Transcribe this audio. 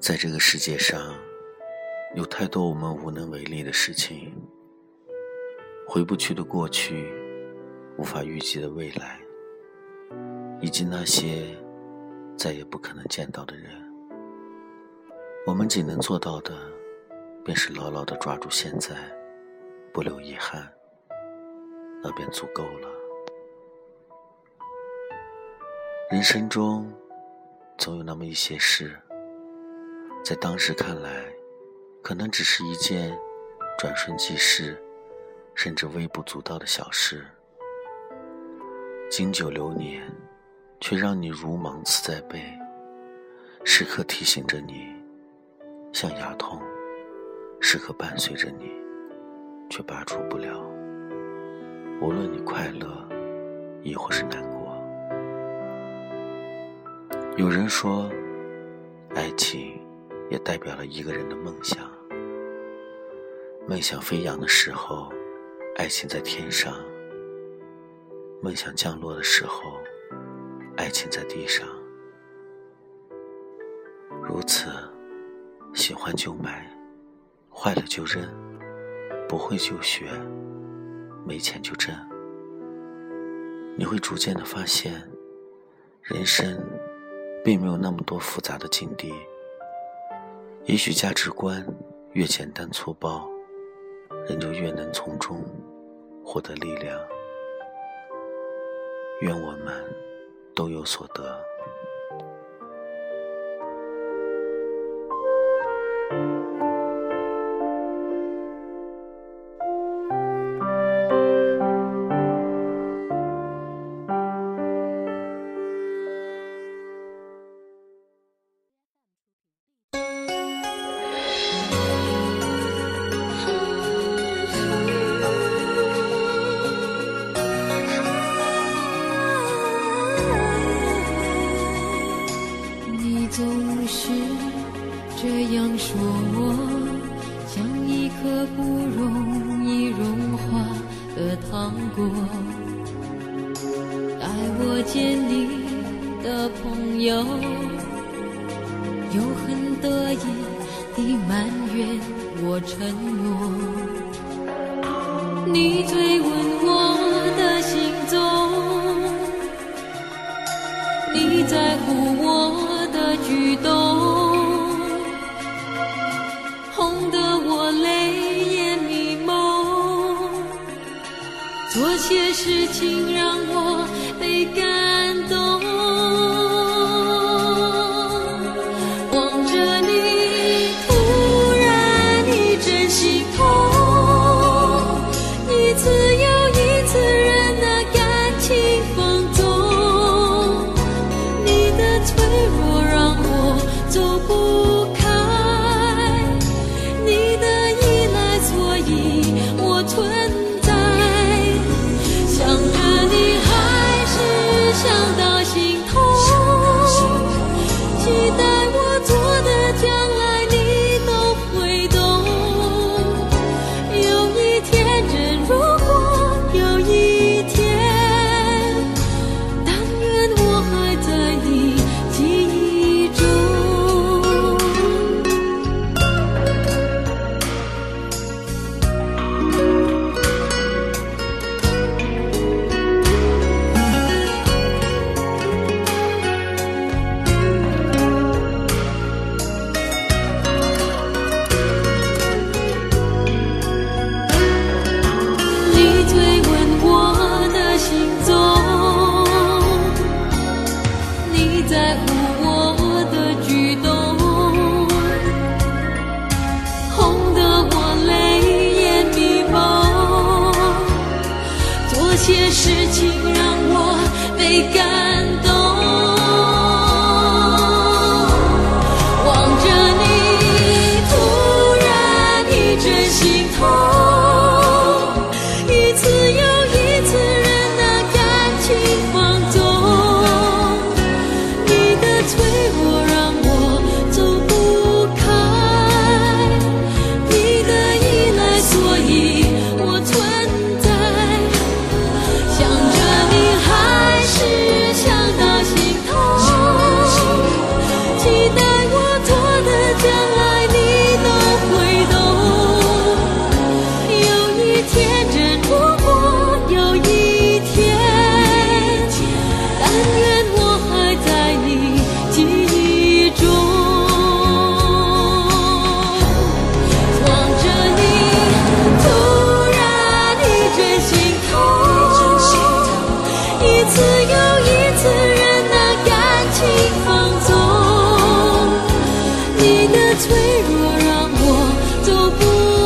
在这个世界上，有太多我们无能为力的事情，回不去的过去，无法预计的未来，以及那些再也不可能见到的人。我们仅能做到的，便是牢牢的抓住现在，不留遗憾，那便足够了。人生中，总有那么一些事，在当时看来，可能只是一件转瞬即逝，甚至微不足道的小事，经久流年，却让你如芒刺在背，时刻提醒着你，像牙痛，时刻伴随着你，却拔除不了。无论你快乐，亦或是难过。有人说，爱情也代表了一个人的梦想。梦想飞扬的时候，爱情在天上；梦想降落的时候，爱情在地上。如此，喜欢就买，坏了就扔，不会就学，没钱就挣。你会逐渐的发现，人生。并没有那么多复杂的境地，也许价值观越简单粗暴，人就越能从中获得力量。愿我们都有所得。这样说，我像一颗不容易融化的糖果，带我见你的朋友，又很得意地埋怨我承诺。你追问我的行踪，你在乎我请让我被感在乎我的举动，哄得我泪眼迷蒙，做些事情让我被感动。脆弱让我走不。